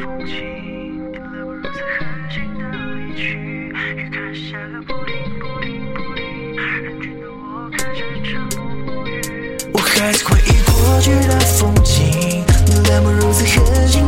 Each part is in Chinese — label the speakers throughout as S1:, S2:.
S1: 风景你来过如此狠心的离去雨开始下个不停不停不停人群的我开始沉默不语
S2: 我还是回忆过去的风景你来过如此狠心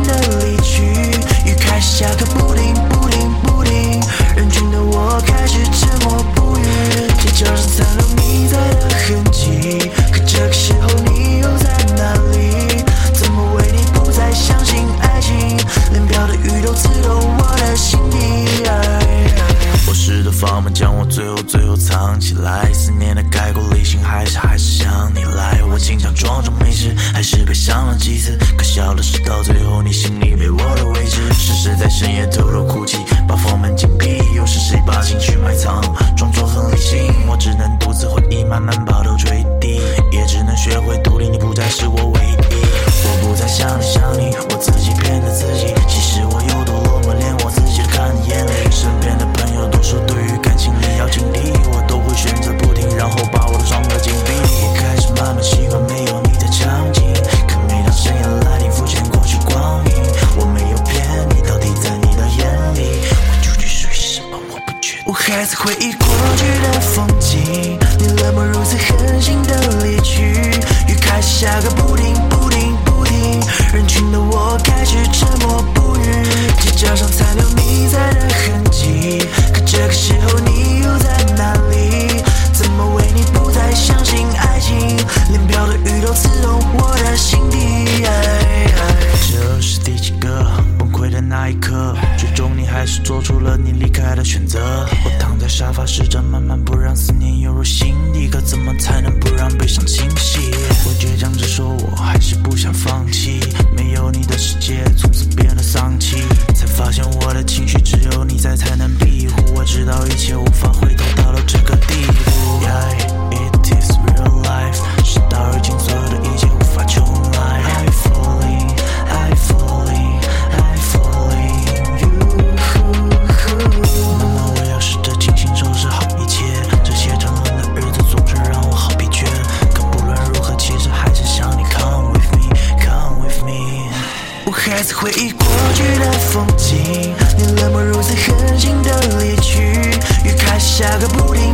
S2: 们将我最后最后藏起来，思念的盖过理性，还是还是想你来。我经常装作没事，还是被伤了几次。可笑的是，到最后你心里没我的位置。是谁在深夜偷偷哭泣，把房门？再次回忆过去的风景。还是做出了你离开的选择。我躺在沙发，试着慢慢不让思念涌入心底。可怎么才能不让悲伤侵袭？我倔强。次回忆过去的风景，你冷漠如此狠心的离去，雨开始下个不停。